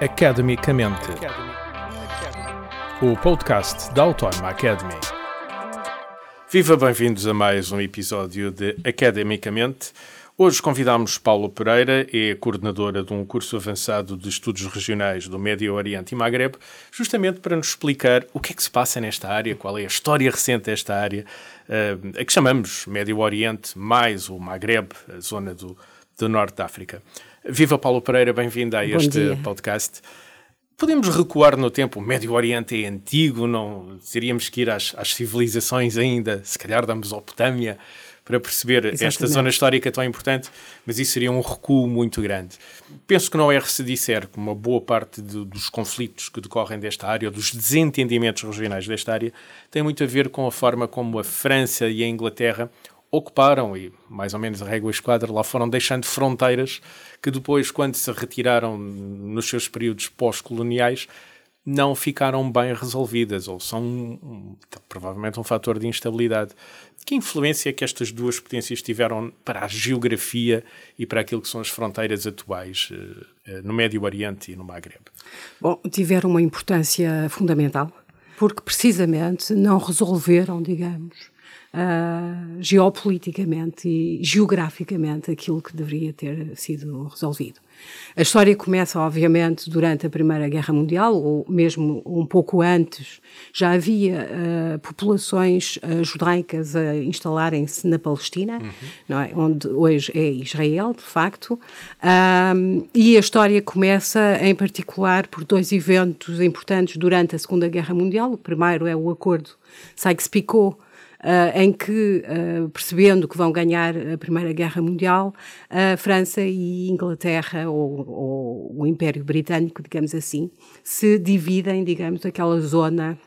Academicamente. O podcast da Autónoma Academy. Viva, bem-vindos a mais um episódio de Academicamente. Hoje convidamos Paulo Pereira, é coordenadora de um curso avançado de estudos regionais do Médio Oriente e Magreb, justamente para nos explicar o que é que se passa nesta área, qual é a história recente desta área, uh, a que chamamos Médio Oriente mais o Magreb, a zona do, do Norte da África. Viva Paulo Pereira, bem-vindo a este podcast. Podemos recuar no tempo, o Médio Oriente é antigo, não teríamos que ir às, às civilizações ainda, se calhar da Mesopotâmia, para perceber Exatamente. esta zona histórica tão importante, mas isso seria um recuo muito grande. Penso que não é se disser que uma boa parte de, dos conflitos que decorrem desta área, ou dos desentendimentos regionais desta área, tem muito a ver com a forma como a França e a Inglaterra ocuparam e mais ou menos a régua esquadra lá foram deixando fronteiras que depois, quando se retiraram nos seus períodos pós-coloniais, não ficaram bem resolvidas ou são um, provavelmente um fator de instabilidade. Que influência é que estas duas potências tiveram para a geografia e para aquilo que são as fronteiras atuais uh, no Médio Oriente e no Maghreb? Bom, tiveram uma importância fundamental porque precisamente não resolveram, digamos, uh, geopoliticamente e geograficamente aquilo que deveria ter sido resolvido. A história começa, obviamente, durante a Primeira Guerra Mundial, ou mesmo um pouco antes, já havia uh, populações uh, judaicas a instalarem-se na Palestina, uhum. é? onde hoje é Israel, de facto, um, e a história começa, em particular, por dois eventos importantes durante a Segunda Guerra Mundial. O primeiro é o acordo Sykes-Picot, uh, em que, uh, percebendo que vão ganhar a Primeira Guerra Mundial, a França e Inglaterra, ou, ou o Império Britânico, digamos assim, se dividem, digamos, aquela zona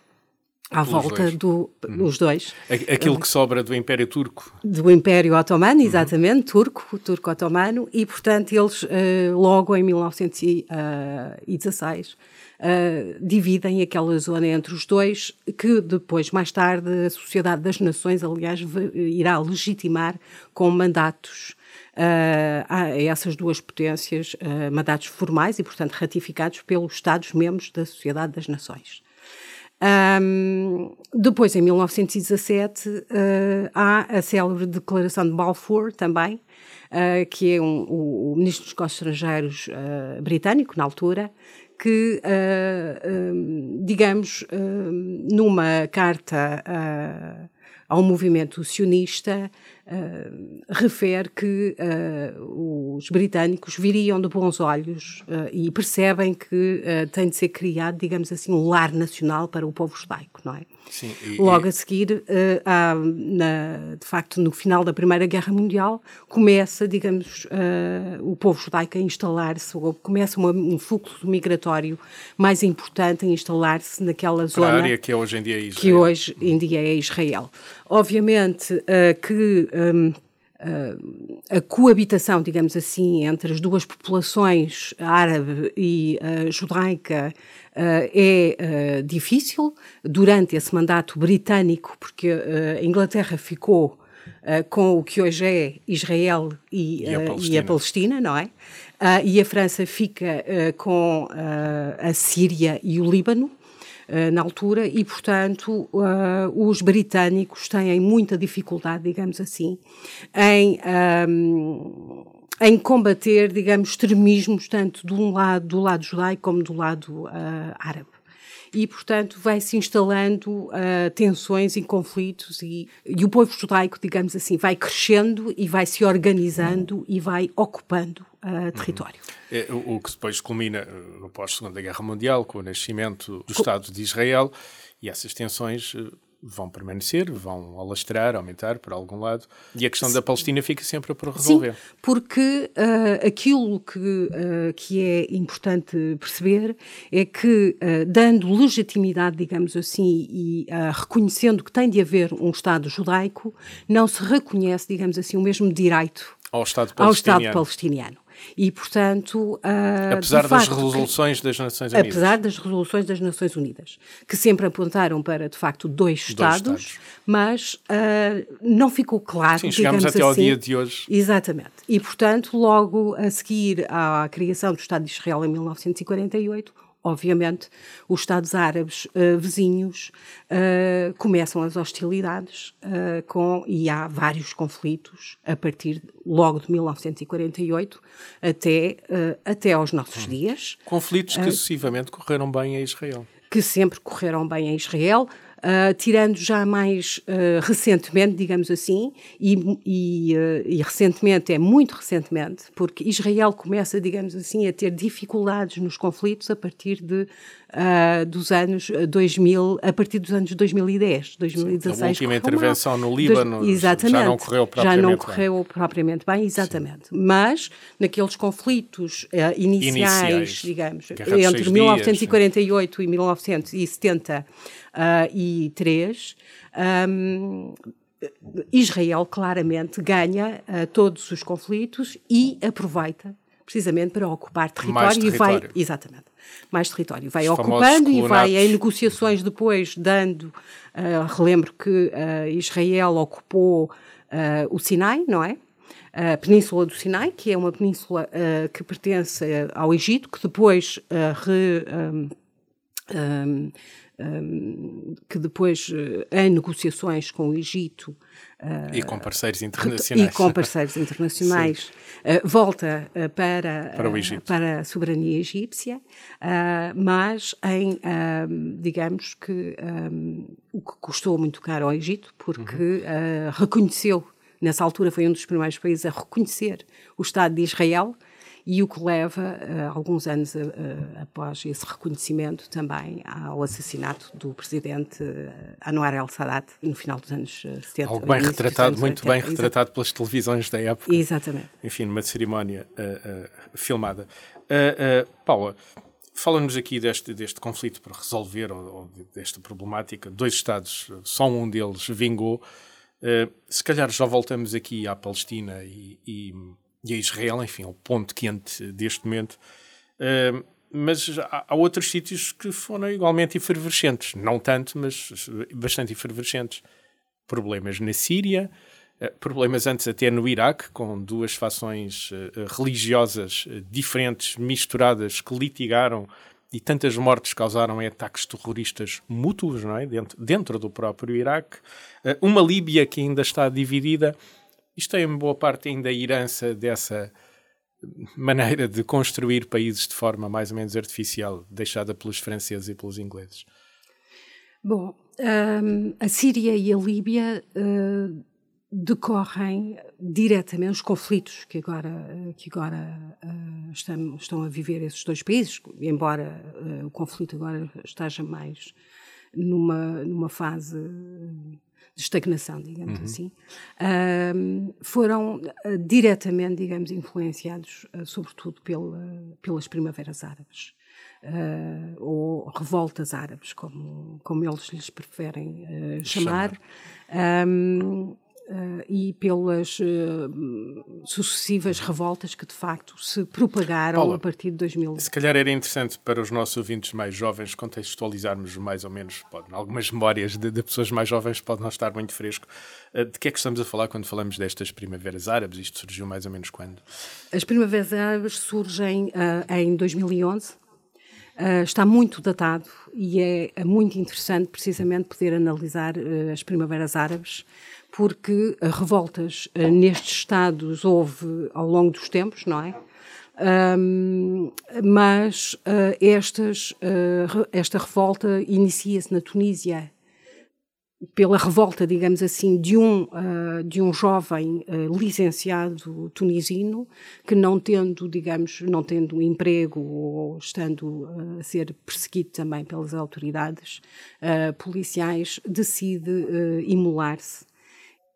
à Pelos volta dois. do uhum. os dois. Aquilo que sobra do Império Turco. Do Império Otomano, uhum. exatamente, uhum. turco, turco otomano, e portanto eles uh, logo em 1916 uh, dividem aquela zona entre os dois, que depois, mais tarde, a Sociedade das Nações, aliás, irá legitimar com mandatos uh, a essas duas potências, uh, mandatos formais e, portanto, ratificados pelos Estados-membros da Sociedade das Nações. Um, depois, em 1917, uh, há a célebre Declaração de Balfour também, uh, que é um, o, o, ministro dos Negócios Estrangeiros uh, britânico, na altura, que, uh, digamos, uh, numa carta ao movimento sionista, refere que os britânicos viriam de bons olhos e percebem que tem de ser criado, digamos assim, um lar nacional para o povo judaico, não é? Sim, e, Logo a seguir, há, na, de facto, no final da Primeira Guerra Mundial, começa, digamos, o povo judaico a instalar-se, ou começa uma, um fluxo migratório mais importante a instalar-se naquela para zona. a área que hoje em dia é Israel. Que hoje em dia é Israel. Obviamente que um, a coabitação, digamos assim, entre as duas populações, árabe e uh, judaica, uh, é uh, difícil durante esse mandato britânico, porque a Inglaterra ficou com o que hoje é Israel e, e, a, Palestina. e a, Palestina. não é? e a França fica com a Síria e o Líbano. Eh, na altura e, portanto, uh, os britânicos têm muita dificuldade, digamos assim, em. Um, em combater, digamos, extremismos tanto um lado, do lado judaico como do lado árabe e, portanto, vai-se instalando uh, tensões e conflitos e, e, o povo judaico, digamos assim, vai crescendo e vai se organizando e vai ocupando uh, território. Uhum. É, o, o, que depois culmina no pós-Segunda Guerra Mundial, com o nascimento do Estado de Israel, e essas tensões uh, vão permanecer, vão alastrar, aumentar por algum lado, e a questão Sim. da Palestina fica sempre por resolver. Sim, porque uh, aquilo que, uh, que é importante perceber é que, uh, dando legitimidade, digamos assim, e reconhecendo que tem de haver um Estado judaico, não se reconhece, digamos assim, o mesmo direito ao Estado palestiniano. Ao Estado palestiniano. E, portanto. apesar das facto, resoluções das Nações Unidas. Apesar das resoluções das Nações Unidas, que sempre apontaram para, de facto, dois, dois Estados, Estados, mas uh, não ficou claro. Sim, chegamos até assim, ao dia de hoje. Exatamente. E, portanto, logo a seguir à criação do Estado de Israel em 1948, obviamente, os Estados Árabes uh, vizinhos uh, começam as hostilidades uh, com, e há vários conflitos a partir logo de 1948 até, até aos nossos hum. dias. Conflitos que sucessivamente correram bem a Israel. Que sempre correram bem a Israel. Uh, tirando já mais uh, recentemente, digamos assim, e, e, uh, e, recentemente, é muito recentemente, porque Israel começa, digamos assim, a ter dificuldades nos conflitos a partir de, dos anos 2000, a partir dos anos 2010, 2016. Sim, a última intervenção no Líbano Dois, já não correu propriamente Já não correu bem. propriamente bem, exatamente. Sim. Mas naqueles conflitos iniciais, iniciais, digamos, entre 1948 dias, e 1970 uh, e 3, um, Israel claramente ganha uh, todos os conflitos e aproveita precisamente para ocupar território, território. e vai exatamente. Mais território. Vai os ocupando e vai em negociações depois dando uh, relembro que uh, Israel ocupou uh, o Sinai não é? A Península do Sinai que é uma península que pertence ao Egito que depois re, um, um, um, que depois, eh, em negociações com o Egito. Uh, e com parceiros internacionais. E com parceiros internacionais, uh, volta uh, para, para, o Egito. para a soberania egípcia, mas em, digamos que, um, o que custou muito caro ao Egito, porque uhum. reconheceu, nessa altura foi um dos primeiros países a reconhecer o Estado de Israel, e o que leva, uh, alguns anos uh, após esse reconhecimento, também ao assassinato do presidente Anwar el-Sadat no final dos anos 70. Algo bem retratado, muito 80. bem retratado pelas televisões da época. Exatamente. Enfim, numa cerimónia filmada. Paula, Fala-nos aqui deste, deste conflito para resolver, ou, ou, desta problemática. Dois Estados, só um deles vingou. Uh, se calhar já voltamos aqui à Palestina e, e e a Israel, enfim, é o ponto quente deste momento. Uh, mas há, há, outros sítios que foram igualmente efervescentes, não tanto, mas bastante efervescentes. Problemas na Síria, uh, problemas antes até no Iraque, com duas fações uh, religiosas diferentes, misturadas, que litigaram e tantas mortes causaram em ataques terroristas mútuos não é? dentro, dentro do próprio Iraque. uma Líbia que ainda está dividida isto é, em boa parte, ainda a herança dessa maneira de construir países de forma mais ou menos artificial, deixada pelos franceses e pelos ingleses. Bom, um, a Síria e a Líbia uh, decorrem diretamente os conflitos que agora, que agora uh, estão, estão a viver esses dois países, embora uh, o conflito agora esteja mais numa, numa fase estagnação, digamos uhum. assim, uh, foram uh, diretamente, digamos, influenciados, uh, sobretudo pela, pelas primaveras árabes. Ah, ou revoltas árabes, como, como eles lhes preferem chamar. chamar. Um, Uh, e pelas uh, sucessivas revoltas que de facto se propagaram Paula, a partir de 2000. Se calhar era interessante para os nossos ouvintes mais jovens contextualizarmos mais ou menos, pode, algumas memórias de, de, pessoas mais jovens pode não estar muito fresco. Uh, de que é que estamos a falar quando falamos destas primaveras árabes? Isto surgiu mais ou menos quando? As primaveras árabes surgem em 2011. está muito datado e é, é, muito interessante precisamente poder analisar as primaveras árabes porque revoltas uh, nestes estados houve ao longo dos tempos, não é? Um, mas uh, estas, uh, esta revolta inicia-se na Tunísia pela revolta, digamos assim, de um, uh, de um jovem licenciado tunisino que não tendo, digamos, não tendo emprego ou estando a ser perseguido também pelas autoridades policiais, decide imolar-se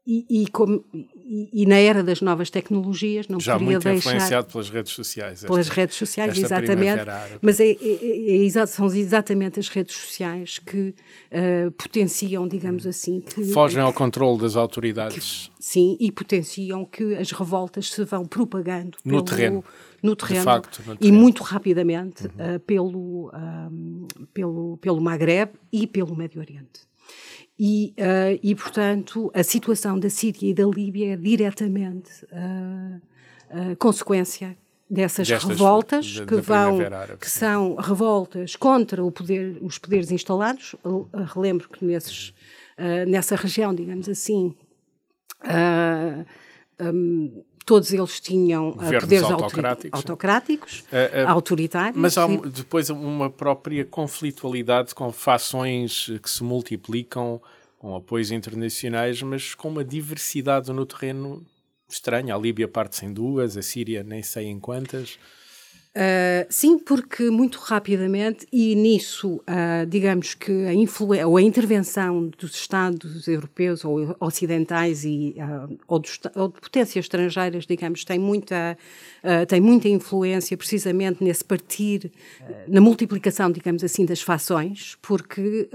e, e, como, e, e, na era das novas tecnologias não Já poderia muito deixar... influenciado pelas redes sociais. Esta, pelas redes sociais, exatamente. Mas é, é, é, são exatamente as redes sociais que uh, potenciam, digamos assim... Que, Fogem ao controle das autoridades. Que, sim, e potenciam que as revoltas se vão propagando no pelo, terreno. No terreno, facto, no terreno. e muito rapidamente uhum. uh, pelo, um, pelo, pelo Maghreb e pelo Médio Oriente. E, uh, e, portanto, a situação da Síria e da Líbia é diretamente uh, consequência dessas Destas, revoltas de, que vão que são revoltas contra poder, os poderes instalados. Eu, relembro que nesses, nessa região, digamos assim, um, todos eles tinham poderes autocráticos, autocráticos autoritários. Mas há depois uma própria conflitualidade com fações que se multiplicam, com apoios internacionais, mas com uma diversidade no terreno estranha. A Líbia parte-se em duas, a Síria nem sei em quantas. Uh, sim, porque muito rapidamente, e nisso, uh, digamos que a, influência ou a intervenção dos Estados europeus ou ocidentais e, uh, ou, dos, ou, de potências estrangeiras, digamos, tem muita, tem muita influência precisamente nesse partir, na multiplicação, digamos assim, das fações, porque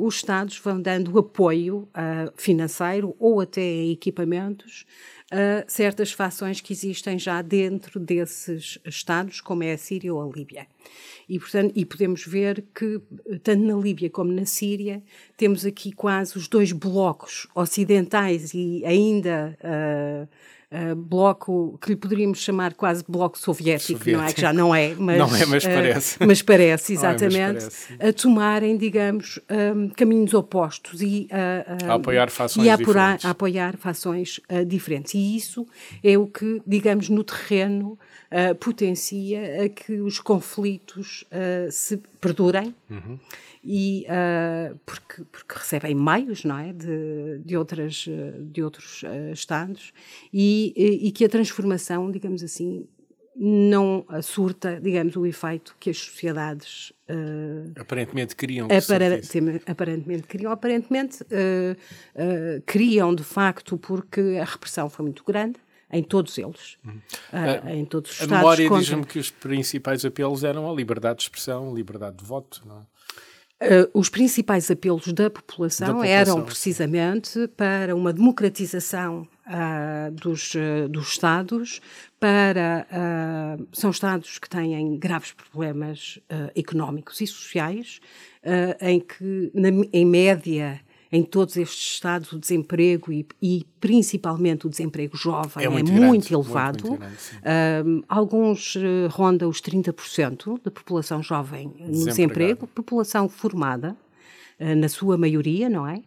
os Estados vão dando apoio financeiro ou até equipamentos a certas fações que existem já dentro desses Estados, como é a Síria ou a Líbia. E, portanto, e podemos ver que, tanto na Líbia como na Síria, temos aqui quase os dois blocos ocidentais e ainda uh, uh, bloco que lhe poderíamos chamar quase bloco soviético, soviético, não é? Que já não é, mas, não é, mas uh, parece. Mas parece, exatamente, é, mas parece. a tomarem, digamos, um, caminhos opostos e a apoiar fações e a diferentes. A apoiar fações diferentes. E isso é o que, digamos, no terreno uh, potencia a que os conflitos uh, se perdurem. Uhum. E uh, porque, porque recebem meios não é? De, de outras de outros uh, estados. E, e, que a transformação digamos assim não surta digamos o efeito que as sociedades uh, aparentemente queriam aparentemente, aparentemente queriam. Aparentemente criam de facto porque a repressão foi muito grande em todos eles, uhum. uh, em todos os a Estados. A memória diz-me que os principais apelos eram a liberdade de expressão, liberdade de voto, não é? Uh, os principais apelos da população, da população, eram precisamente para uma democratização uh, dos, uh, dos Estados, para. são Estados que têm graves problemas económicos e sociais, em que, na, em média, em todos estes estados o desemprego e, e principalmente o desemprego jovem é muito, é muito elevado. Muito, muito grande, alguns uh, ronda os 30% da população jovem no desemprego, população formada uh, na sua maioria, não é?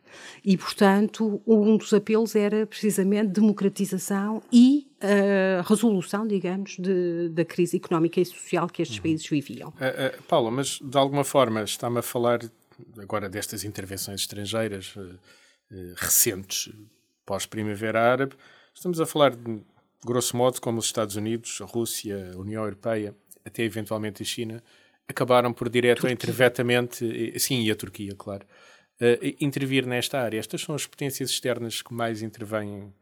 E, portanto, um dos apelos era precisamente democratização e uh, resolução, digamos, de, da crise económica e social que estes uhum. países viviam. Uh, Paula, mas de alguma forma está-me a falar agora destas intervenções estrangeiras uh, uh, recentes pós-Primavera Árabe, estamos a falar, de, grosso modo, como os Estados Unidos, a Rússia, a União Europeia, até eventualmente a China, acabaram por direto ou indiretamente, sim, e a Turquia, claro, uh, intervir nesta área. Estas são as potências externas que mais intervêm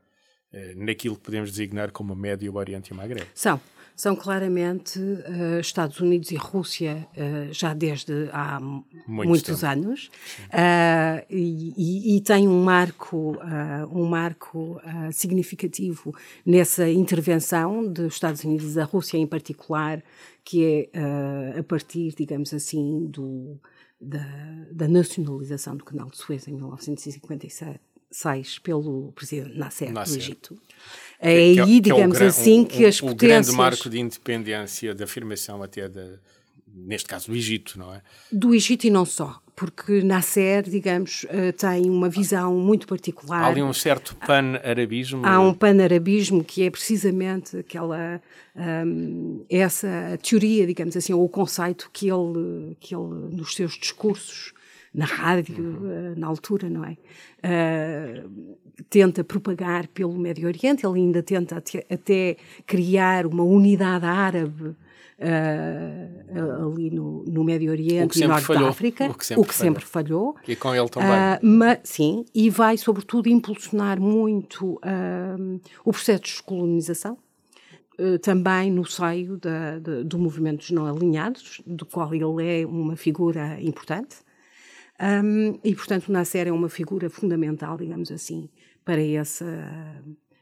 naquilo que podemos designar como Médio Oriente e Maghreb. São são claramente uh, Estados Unidos e Rússia uh, já desde há Muito muitos tempo. anos uh, e, e, tem um marco, um marco significativo nessa intervenção dos Estados Unidos e da Rússia em particular, que é a partir, digamos assim, do, da, da nacionalização do Canal de Suez em 1956 pelo presidente Nasser, Nasser. do Egito. É aí, que, que digamos é o, assim, que as potências... O grande marco de independência, de afirmação até, de, neste caso, do Egito, não é? Do Egito e não só, porque Nasser, digamos, eh, tem uma visão muito particular. Há ali um certo pan-arabismo. Há um pan-arabismo que é precisamente aquela, um, essa teoria, digamos assim, ou o conceito que ele, que ele nos seus discursos na rádio, uhum. na altura, não é? Uh, tenta propagar pelo Médio Oriente, ele ainda tenta até, até criar uma unidade árabe uh, ali no, no, Médio Oriente e Norte falhou, da África, o que sempre, o que sempre falhou. E com ele também. Uh, sim, e vai, sobretudo, impulsionar muito uh, o processo de descolonização, também no seio da, de, do movimento dos não alinhados, do qual ele é uma figura importante. Um, e, portanto, o Nasser é uma figura fundamental, digamos assim, para essa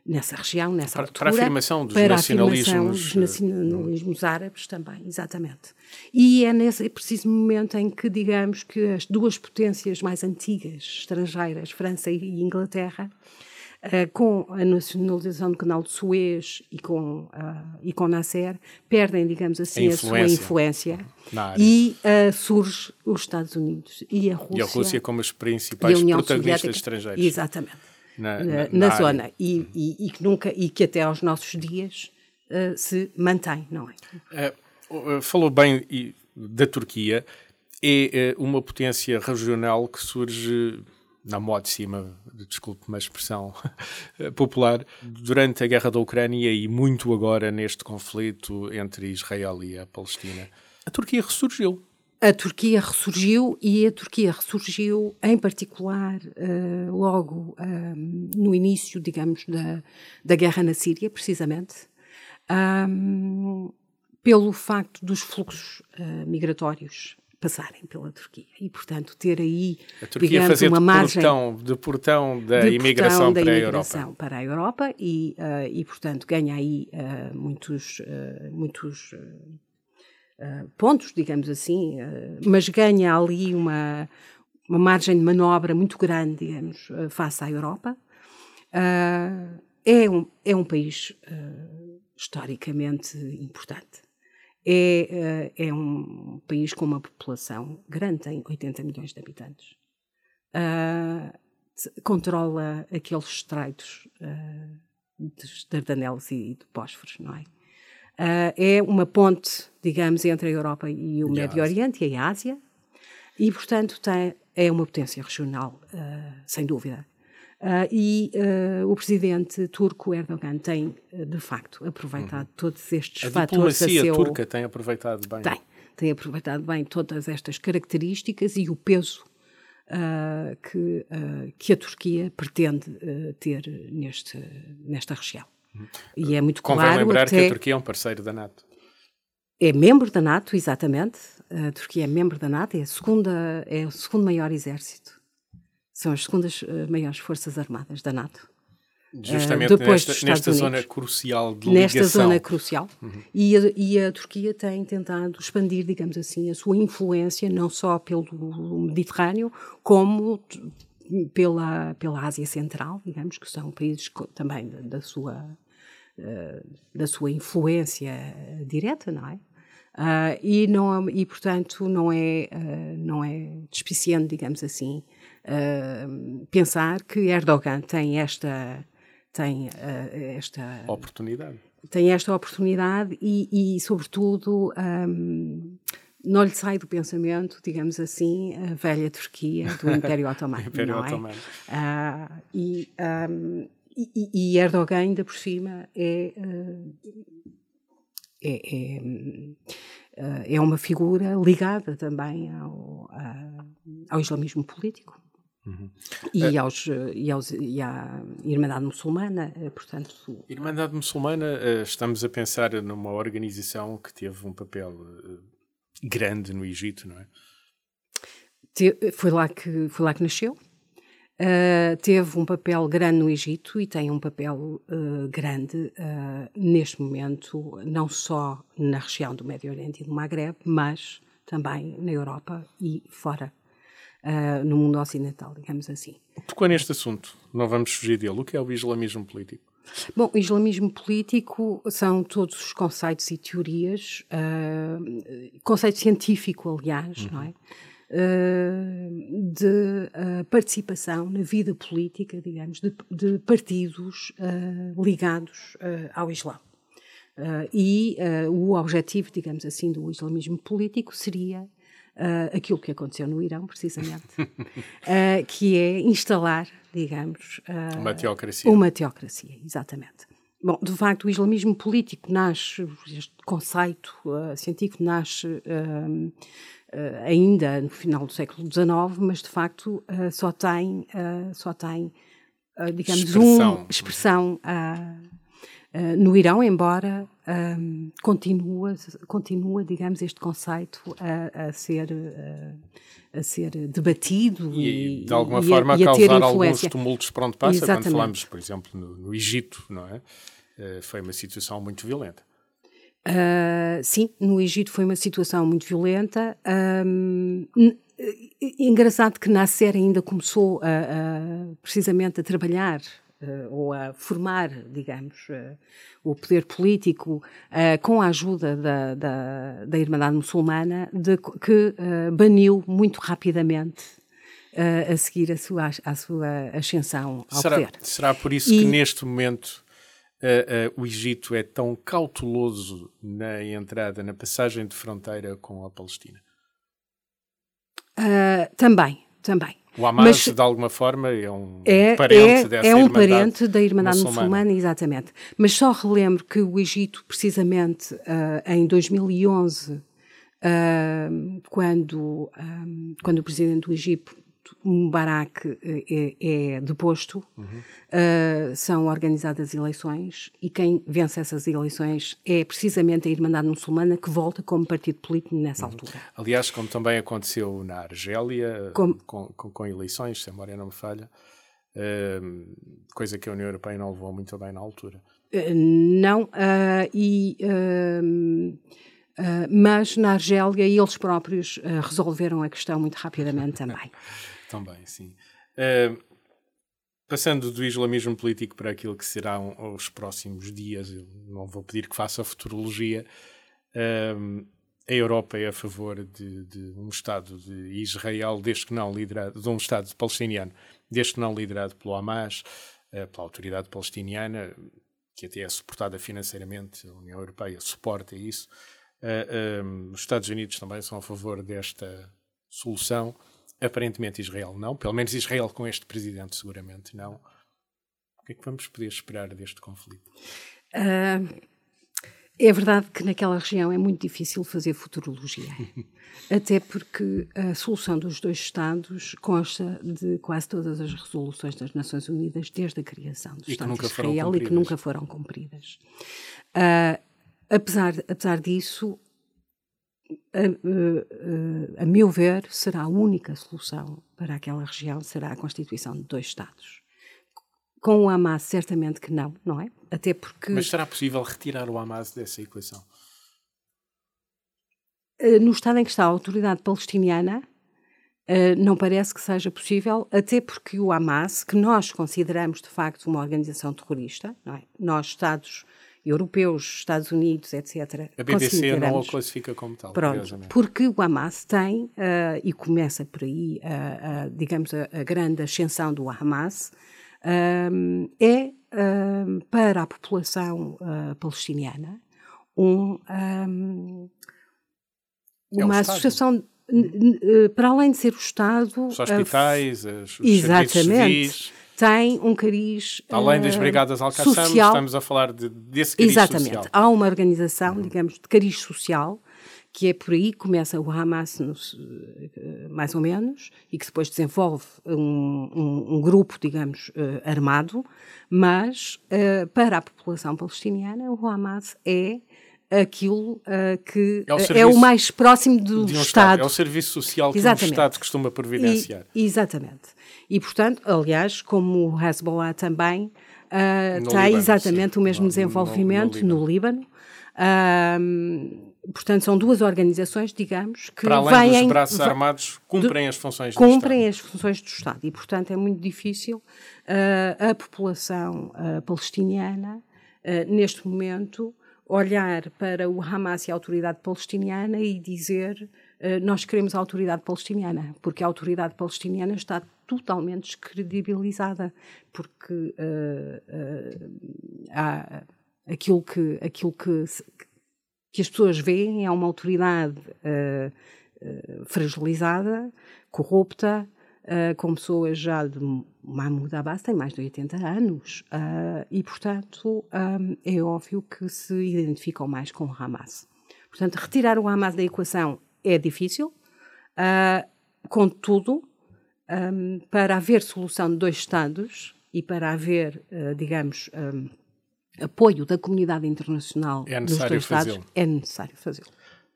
nessa região, nessa para, altura. Para a afirmação dos para nacionalismos. Afirmação dos eh, nacionalismos árabes também, exatamente. E é nesse preciso momento em que, digamos, que as duas potências mais antigas, estrangeiras, França e Inglaterra, Uh, com a nacionalização do canal de Suez e com, uh, e com Nasser, perdem, digamos assim, a, a sua influência. e uh, surge os Estados Unidos e a Rússia. E a Rússia como os principais protagonistas estrangeiros. Exatamente. Na, na, na zona. E, e, e, que nunca e que até aos nossos dias uh, se mantém, não é? Uh, falou bem da Turquia, é uma potência regional que surge na moda de cima, desculpe uma expressão popular, durante a guerra da Ucrânia e muito agora neste conflito entre Israel e a Palestina. A Turquia ressurgiu a Turquia ressurgiu e a Turquia ressurgiu, em particular, uh, logo um, no início, digamos, da, da guerra na Síria, precisamente, um, pelo facto dos fluxos uh, migratórios passarem pela Turquia e, portanto, ter aí, a Turquia digamos, uma margem portão, de portão da de imigração, portão para, da imigração a Europa. para a Europa e, uh, e portanto, ganha aí muitos, muitos uh, pontos, digamos assim, uh, mas ganha ali uma, uma margem de manobra muito grande, digamos, uh, face à Europa. é, um, é um país historicamente importante. É, é um país com uma população grande, tem 80 milhões de habitantes. controla aqueles estreitos dos Dardanelos e do Bósforos, não é? Uh, é uma ponte, digamos, entre a Europa e o e Médio Oriente e a Ásia, e, portanto, tem, é uma potência regional, uh, sem dúvida. Uh, e o presidente turco Erdogan tem, de facto, aproveitado uhum. todos estes a fatores. A diplomacia turca tem aproveitado bem. Tem, tem aproveitado bem todas estas características e o peso que, que a Turquia pretende ter neste, nesta região. E é muito Convém claro. lembrar até... que a Turquia é um parceiro da NATO. É membro da NATO, exatamente. A Turquia é membro da NATO, é, a segunda, é o segundo maior exército. São as segundas uh, maiores forças armadas da NATO. Justamente uh, depois nesta, nesta zona crucial de ligação. Nesta zona crucial. Uhum. E, a, e a Turquia tem tentado expandir, digamos assim, a sua influência não só pelo Mediterrâneo, como pela, pela Ásia Central, digamos, que são países também da, da sua da sua influência direta, não é? Uh, e, não, e, portanto, não é, uh, não é despiciante, digamos assim, uh, pensar que Erdogan tem esta, tem, esta oportunidade. Tem esta oportunidade e, e sobretudo, um, não lhe sai do pensamento, digamos assim, a velha Turquia do Império Otomano. Império não é? Otomano. e, um, e, e, Erdogan, ainda por cima, é, é, é, é uma figura ligada também ao, ao islamismo político. Uhum. E, aos, e, aos, e à Irmandade Muçulmana, portanto... Irmandade Muçulmana, estamos a pensar numa organização que teve um papel grande no Egito, não é? Foi lá que, foi lá que nasceu, Uh, teve um papel grande no Egito e tem um papel uh, grande uh, neste momento, não só na região do Médio Oriente e do Maghreb, mas também na Europa e fora, no mundo ocidental, digamos assim. Tocou neste assunto, não vamos fugir dele. O que é o islamismo político? Bom, o islamismo político são todos os conceitos e teorias, conceito científico, aliás, uhum. não é? Eh, de uh, participação na vida política, digamos, de, de partidos uh, ligados ao Islão. e o objetivo, digamos assim, do islamismo político seria aquilo que aconteceu no Irão, precisamente, que é instalar, digamos, uma teocracia. Uma teocracia, exatamente. Bom, de facto, o islamismo político nasce, este conceito uh, científico nasce uh, uh, ainda no final do século XIX, mas de facto só tem, só tem digamos, expressão, uma expressão no Irão, embora um, continua, continua, digamos, este conceito a, a ser, a, a, ser debatido e, e de alguma e forma a, a causar alguns tumultos para onde passa. Exatamente. Quando falamos, por exemplo, no, no Egito, não é? Uh, foi uma situação muito violenta. Uh, sim, no Egito foi uma situação muito violenta. Um, engraçado que Nasser ainda começou a, precisamente a trabalhar ou a formar, digamos, uh, o poder político uh, com a ajuda da, da, da Irmandade Muçulmana, de, que baniu muito rapidamente a seguir a sua, a sua ascensão ao será, poder. Será por isso e, que neste momento o Egito é tão cauteloso na entrada, na passagem de fronteira com a Palestina? também, também. O Hamas, Mas, de alguma forma, é um é, parente é, dessa É um parente da Irmandade muçulmana. muçulmana. exatamente. Mas só relembro que o Egito, precisamente uh, em 2011, uh, quando, um, quando o presidente do Egito Mubarak é, é deposto, uhum. uh, são organizadas eleições e quem vence essas eleições é precisamente a Irmandade Muçulmana que volta como partido político nessa uhum. altura. Aliás, como também aconteceu na Argélia, com, com, com eleições, se a memória não me falha, uh, coisa que a União Europeia não levou muito bem na altura. Uh, não, e. Mas na Argélia eles próprios resolveram a questão muito rapidamente também. Também, sim. Uh, passando do islamismo político para aquilo que serão os próximos dias, eu não vou pedir que faça futurologia. Uh, a Europa é a favor de, de, um Estado de Israel, desde que não liderado, de um Estado palestiniano, desde que não liderado pelo Hamas, uh, pela autoridade palestiniana, que até é suportada financeiramente, a União Europeia suporta isso. Uh, os Estados Unidos também são a favor desta solução. Aparentemente Israel não, pelo menos Israel com este presidente seguramente não. O que é que vamos poder esperar deste conflito? Uh, é verdade que naquela região é muito difícil fazer futurologia, até porque a solução dos dois Estados consta de quase todas as resoluções das Nações Unidas desde a criação do e Estado de Israel e que nunca foram cumpridas. Uh, apesar, apesar disso, a, a, a, meu ver, será a única solução para aquela região, será a constituição de dois Estados. Com o Hamas, certamente que não, não é? Até porque... Mas será possível retirar o Hamas dessa equação? Eh, no estado em que está a autoridade palestiniana, eh, não parece que seja possível, até porque o Hamas, que nós consideramos de facto uma organização terrorista, não é? nós, Estados europeus, Estados Unidos, etc. A BBC não o classifica como tal. Pronto, porque o Hamas tem, uh, e começa por aí, uh, uh, digamos, a, a, grande ascensão do Hamas, é para a população palestiniana um, um, é uma associação para além de ser o Estado. Os hospitais, os, os exatamente, tem um cariz Além das eh, Brigadas Al-Qassam, estamos a falar de, desse cariz Exatamente. social. Há uma organização, uhum. digamos, de cariz social, que é por aí que começa o Hamas, eh, mais ou menos, e que depois desenvolve um, um, um grupo, digamos, uh, armado, mas para a população palestiniana, o Hamas é aquilo uh, que é o, serviço, é o, mais próximo do um Estado. Estado. É o serviço social que exatamente. um Estado costuma providenciar. E, exatamente. E, portanto, aliás, como o Hezbollah também uh, tem Líbano, exatamente sim. o mesmo no, desenvolvimento no, no Líbano. No Líbano. Portanto, são duas organizações, digamos, que Para além vêm, dos braços armados, cumprem as funções do cumprem as funções do Estado. E, portanto, é muito difícil uh, a população uh, palestiniana, uh, neste momento, olhar para o Hamas e a autoridade palestiniana e dizer nós queremos a autoridade palestiniana, porque a autoridade palestiniana está totalmente descredibilizada, porque uh, uh, há aquilo que, aquilo que, que as pessoas veem é uma autoridade fragilizada, corrupta, uh, com pessoas já de Mahmoud Abbas tem mais de 80 anos uh, e, portanto, um, é óbvio que se identificam mais com o Hamas. Portanto, retirar o Hamas da equação é difícil, uh, contudo, um, para haver solução de dois Estados e para haver, uh, digamos, um, apoio da comunidade internacional é dos dois Estados, é necessário fazê-lo.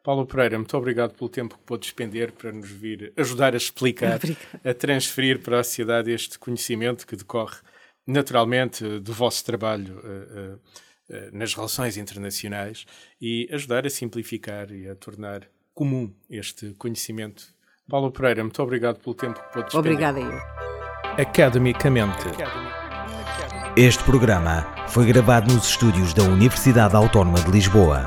Paulo Pereira, muito obrigado pelo tempo que pôde despender para nos vir ajudar a explicar, a transferir para a sociedade este conhecimento que decorre naturalmente do vosso trabalho uh, uh, uh, nas relações internacionais e ajudar a simplificar e a tornar comum este conhecimento. Paulo Pereira, muito obrigado pelo tempo que pôde despender. Obrigada eu. Academicamente. Este programa foi gravado nos estúdios da Universidade Autónoma de Lisboa.